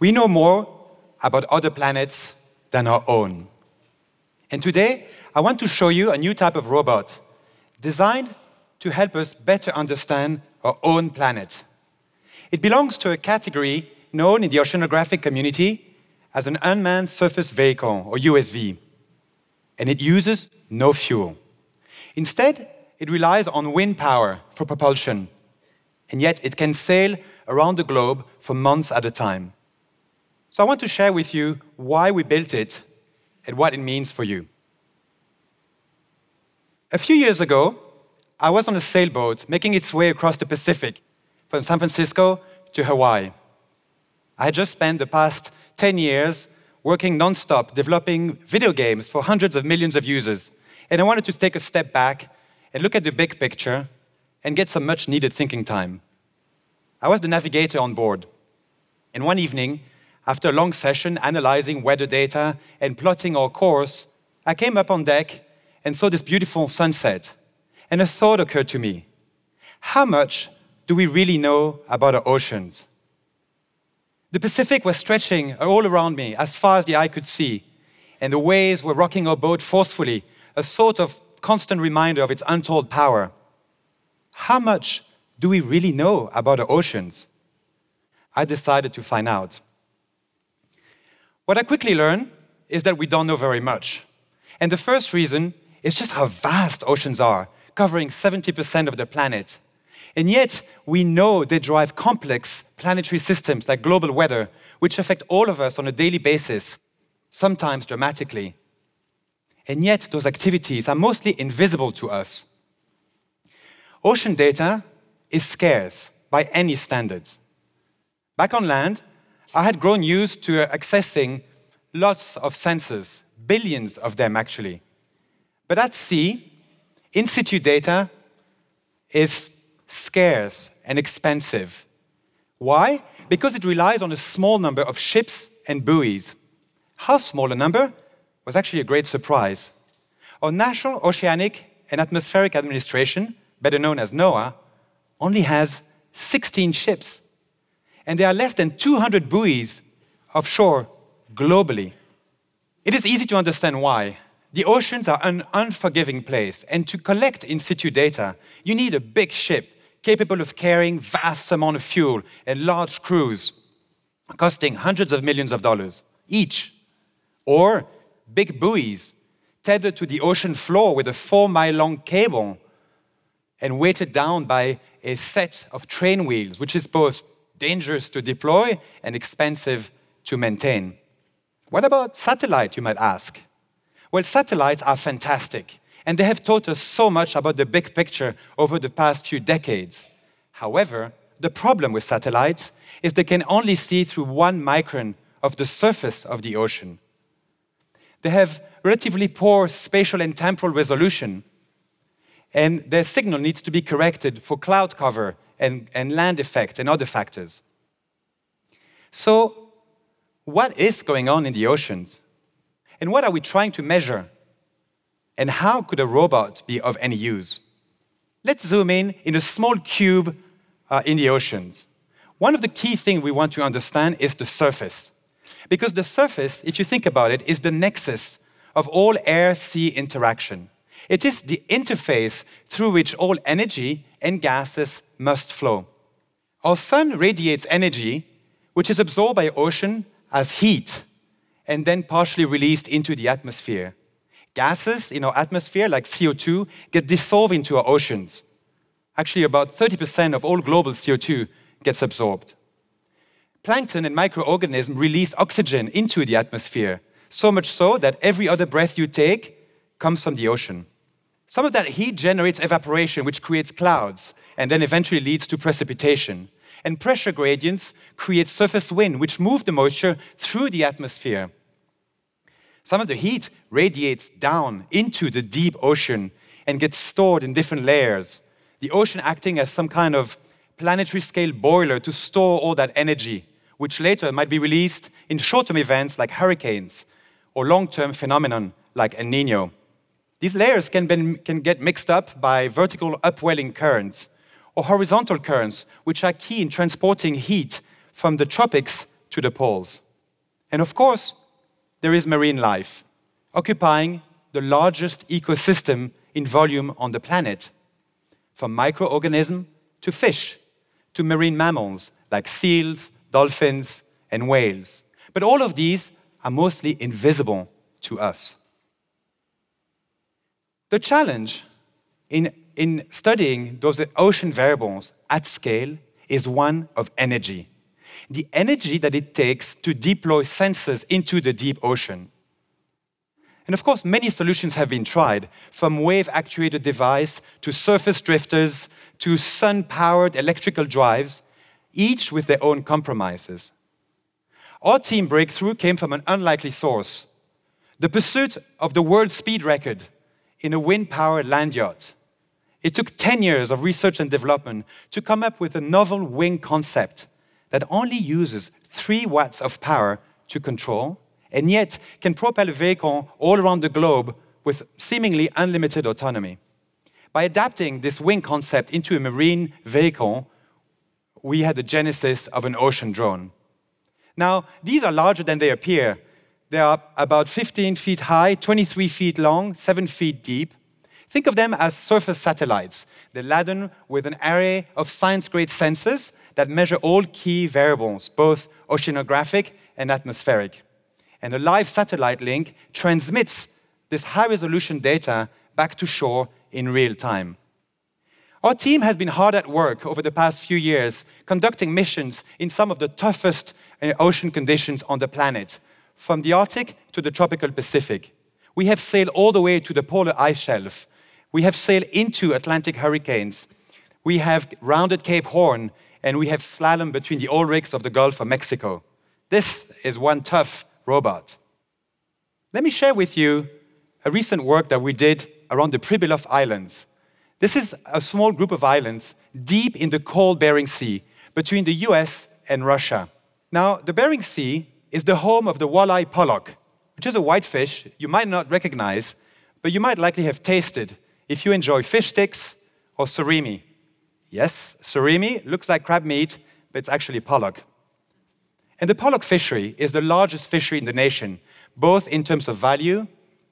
We know more about other planets than our own. And today, I want to show you a new type of robot designed to help us better understand our own planet. It belongs to a category known in the oceanographic community as an unmanned surface vehicle, or USV, and it uses no fuel. Instead, it relies on wind power for propulsion, and yet it can sail around the globe for months at a time. So I want to share with you why we built it and what it means for you. A few years ago, I was on a sailboat making its way across the Pacific from San Francisco to Hawaii. I had just spent the past 10 years working nonstop developing video games for hundreds of millions of users. And I wanted to take a step back and look at the big picture and get some much needed thinking time. I was the navigator on board. And one evening, after a long session analyzing weather data and plotting our course, I came up on deck and saw this beautiful sunset. And a thought occurred to me how much do we really know about our oceans? The Pacific was stretching all around me as far as the eye could see, and the waves were rocking our boat forcefully, a sort of constant reminder of its untold power. How much do we really know about our oceans? I decided to find out. What I quickly learned is that we don't know very much. And the first reason is just how vast oceans are, covering 70% of the planet. And yet, we know they drive complex planetary systems like global weather, which affect all of us on a daily basis, sometimes dramatically. And yet, those activities are mostly invisible to us. Ocean data is scarce by any standards. Back on land, I had grown used to accessing lots of sensors, billions of them actually. But at sea, in situ data is scarce and expensive. Why? Because it relies on a small number of ships and buoys. How small a number was actually a great surprise. Our National Oceanic and Atmospheric Administration, better known as NOAA, only has 16 ships. And there are less than 200 buoys offshore globally. It is easy to understand why. The oceans are an unforgiving place, and to collect in situ data, you need a big ship capable of carrying vast amount of fuel and large crews, costing hundreds of millions of dollars each. Or big buoys tethered to the ocean floor with a four mile long cable and weighted down by a set of train wheels, which is both dangerous to deploy and expensive to maintain. What about satellite, you might ask? Well, satellites are fantastic, and they have taught us so much about the big picture over the past few decades. However, the problem with satellites is they can only see through one micron of the surface of the ocean. They have relatively poor spatial and temporal resolution, and their signal needs to be corrected for cloud cover and, and land effect and other factors. So, what is going on in the oceans? And what are we trying to measure? And how could a robot be of any use? Let's zoom in in a small cube uh, in the oceans. One of the key things we want to understand is the surface. Because the surface, if you think about it, is the nexus of all air sea interaction. It is the interface through which all energy and gases must flow. Our sun radiates energy, which is absorbed by ocean as heat and then partially released into the atmosphere. Gases in our atmosphere, like CO2, get dissolved into our oceans. Actually, about 30% of all global CO2 gets absorbed. Plankton and microorganisms release oxygen into the atmosphere, so much so that every other breath you take comes from the ocean. Some of that heat generates evaporation, which creates clouds and then eventually leads to precipitation. And pressure gradients create surface wind, which move the moisture through the atmosphere. Some of the heat radiates down into the deep ocean and gets stored in different layers. The ocean acting as some kind of planetary scale boiler to store all that energy, which later might be released in short term events like hurricanes or long term phenomenon like El Nino. These layers can, be, can get mixed up by vertical upwelling currents or horizontal currents, which are key in transporting heat from the tropics to the poles. And of course, there is marine life, occupying the largest ecosystem in volume on the planet, from microorganisms to fish, to marine mammals like seals, dolphins, and whales. But all of these are mostly invisible to us. The challenge in, in studying those ocean variables at scale is one of energy. The energy that it takes to deploy sensors into the deep ocean. And of course, many solutions have been tried, from wave actuated device to surface drifters to sun powered electrical drives, each with their own compromises. Our team breakthrough came from an unlikely source the pursuit of the world speed record in a wind powered land yacht. It took 10 years of research and development to come up with a novel wing concept that only uses 3 watts of power to control and yet can propel a vehicle all around the globe with seemingly unlimited autonomy. By adapting this wing concept into a marine vehicle, we had the genesis of an ocean drone. Now, these are larger than they appear. They are about 15 feet high, 23 feet long, 7 feet deep. Think of them as surface satellites. They're laden with an array of science grade sensors that measure all key variables, both oceanographic and atmospheric. And a live satellite link transmits this high resolution data back to shore in real time. Our team has been hard at work over the past few years conducting missions in some of the toughest uh, ocean conditions on the planet, from the Arctic to the tropical Pacific. We have sailed all the way to the polar ice shelf. We have sailed into Atlantic hurricanes. We have rounded Cape Horn, and we have slalom between the oil rigs of the Gulf of Mexico. This is one tough robot. Let me share with you a recent work that we did around the Pribilof Islands. This is a small group of islands deep in the cold Bering Sea between the US and Russia. Now, the Bering Sea is the home of the walleye pollock, which is a whitefish you might not recognize, but you might likely have tasted if you enjoy fish sticks or surimi. Yes, surimi looks like crab meat, but it's actually pollock. And the pollock fishery is the largest fishery in the nation, both in terms of value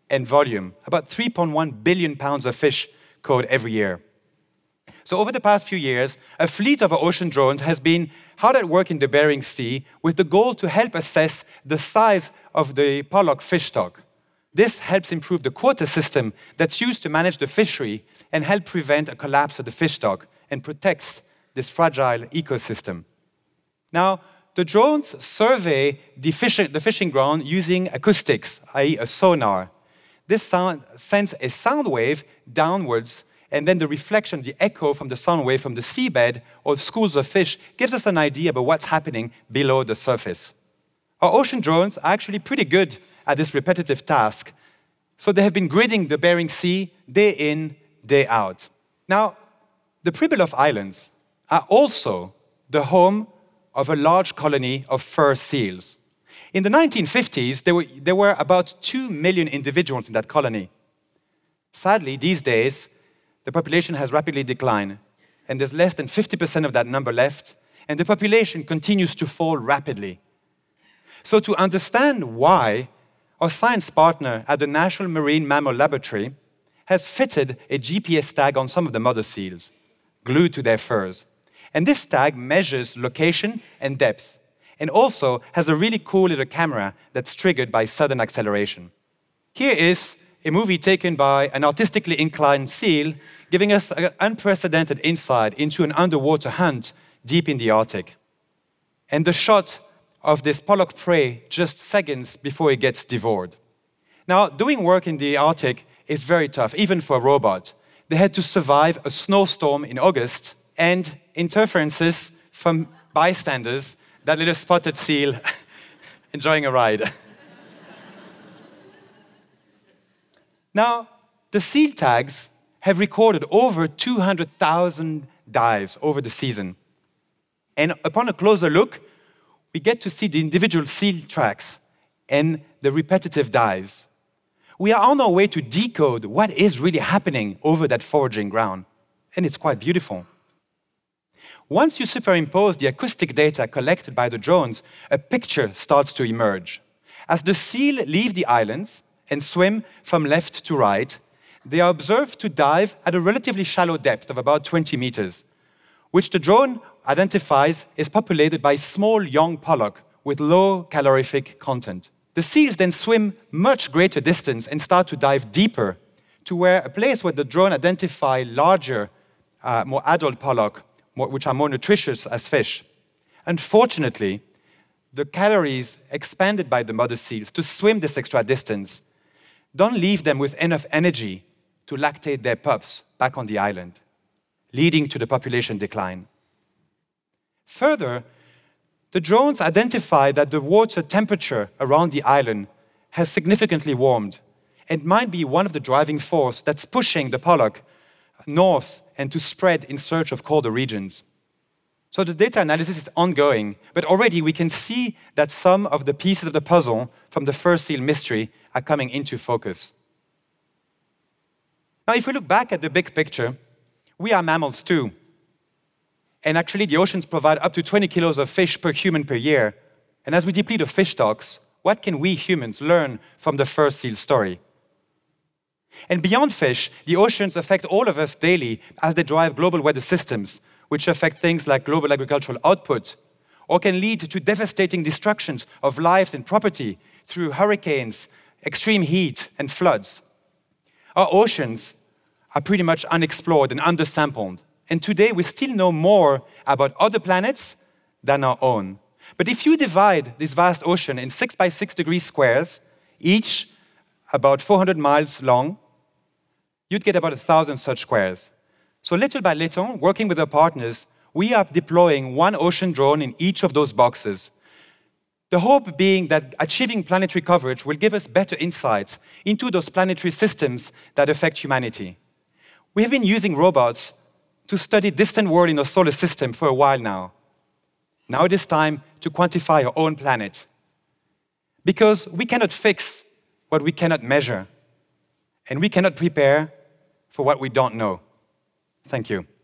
and volume. About 3.1 billion pounds of fish caught every year. So, over the past few years, a fleet of ocean drones has been hard at work in the Bering Sea with the goal to help assess the size of the pollock fish stock. This helps improve the quota system that's used to manage the fishery and help prevent a collapse of the fish stock and protects this fragile ecosystem. Now, the drones survey the, fish, the fishing ground using acoustics, i.e., a sonar. This sound sends a sound wave downwards and then the reflection, the echo from the sound wave from the seabed or schools of fish gives us an idea about what's happening below the surface. Our ocean drones are actually pretty good at this repetitive task, so they have been gridding the Bering Sea day in, day out. Now, the Pribilof Islands are also the home of a large colony of fur seals. In the 1950s, there were, there were about 2 million individuals in that colony. Sadly, these days, the population has rapidly declined, and there's less than 50% of that number left, and the population continues to fall rapidly. So, to understand why, our science partner at the National Marine Mammal Laboratory has fitted a GPS tag on some of the mother seals, glued to their furs. And this tag measures location and depth, and also has a really cool little camera that's triggered by sudden acceleration. Here is a movie taken by an artistically inclined seal giving us an unprecedented insight into an underwater hunt deep in the Arctic. And the shot of this pollock prey just seconds before it gets devoured. Now, doing work in the Arctic is very tough, even for a robot. They had to survive a snowstorm in August and interferences from bystanders, that little spotted seal enjoying a ride. now, the seal tags have recorded over 200,000 dives over the season. And upon a closer look, we get to see the individual seal tracks and the repetitive dives. We are on our way to decode what is really happening over that foraging ground, and it's quite beautiful. Once you superimpose the acoustic data collected by the drones, a picture starts to emerge. As the seal leave the islands and swim from left to right, they are observed to dive at a relatively shallow depth of about 20 meters, which the drone identifies is populated by small young pollock with low calorific content. The seals then swim much greater distance and start to dive deeper to where a place where the drone identify larger, uh, more adult pollock more, which are more nutritious as fish. Unfortunately, the calories expended by the mother seals to swim this extra distance don't leave them with enough energy to lactate their pups back on the island, leading to the population decline. Further, the drones identify that the water temperature around the island has significantly warmed and might be one of the driving force that's pushing the pollock north and to spread in search of colder regions. So the data analysis is ongoing, but already we can see that some of the pieces of the puzzle from the fur seal mystery are coming into focus. Now, if we look back at the big picture, we are mammals too. And actually, the oceans provide up to 20 kilos of fish per human per year. And as we deplete the fish stocks, what can we humans learn from the fur seal story? And beyond fish, the oceans affect all of us daily as they drive global weather systems, which affect things like global agricultural output, or can lead to devastating destructions of lives and property through hurricanes, extreme heat, and floods. Our oceans are pretty much unexplored and undersampled. And today we still know more about other planets than our own. But if you divide this vast ocean in six by six degree squares, each about 400 miles long, you'd get about a thousand such squares. So little by little, working with our partners, we are deploying one ocean drone in each of those boxes. The hope being that achieving planetary coverage will give us better insights into those planetary systems that affect humanity. We have been using robots to study distant worlds in our solar system for a while now. Now it is time to quantify our own planet. Because we cannot fix what we cannot measure, and we cannot prepare for what we don't know. Thank you.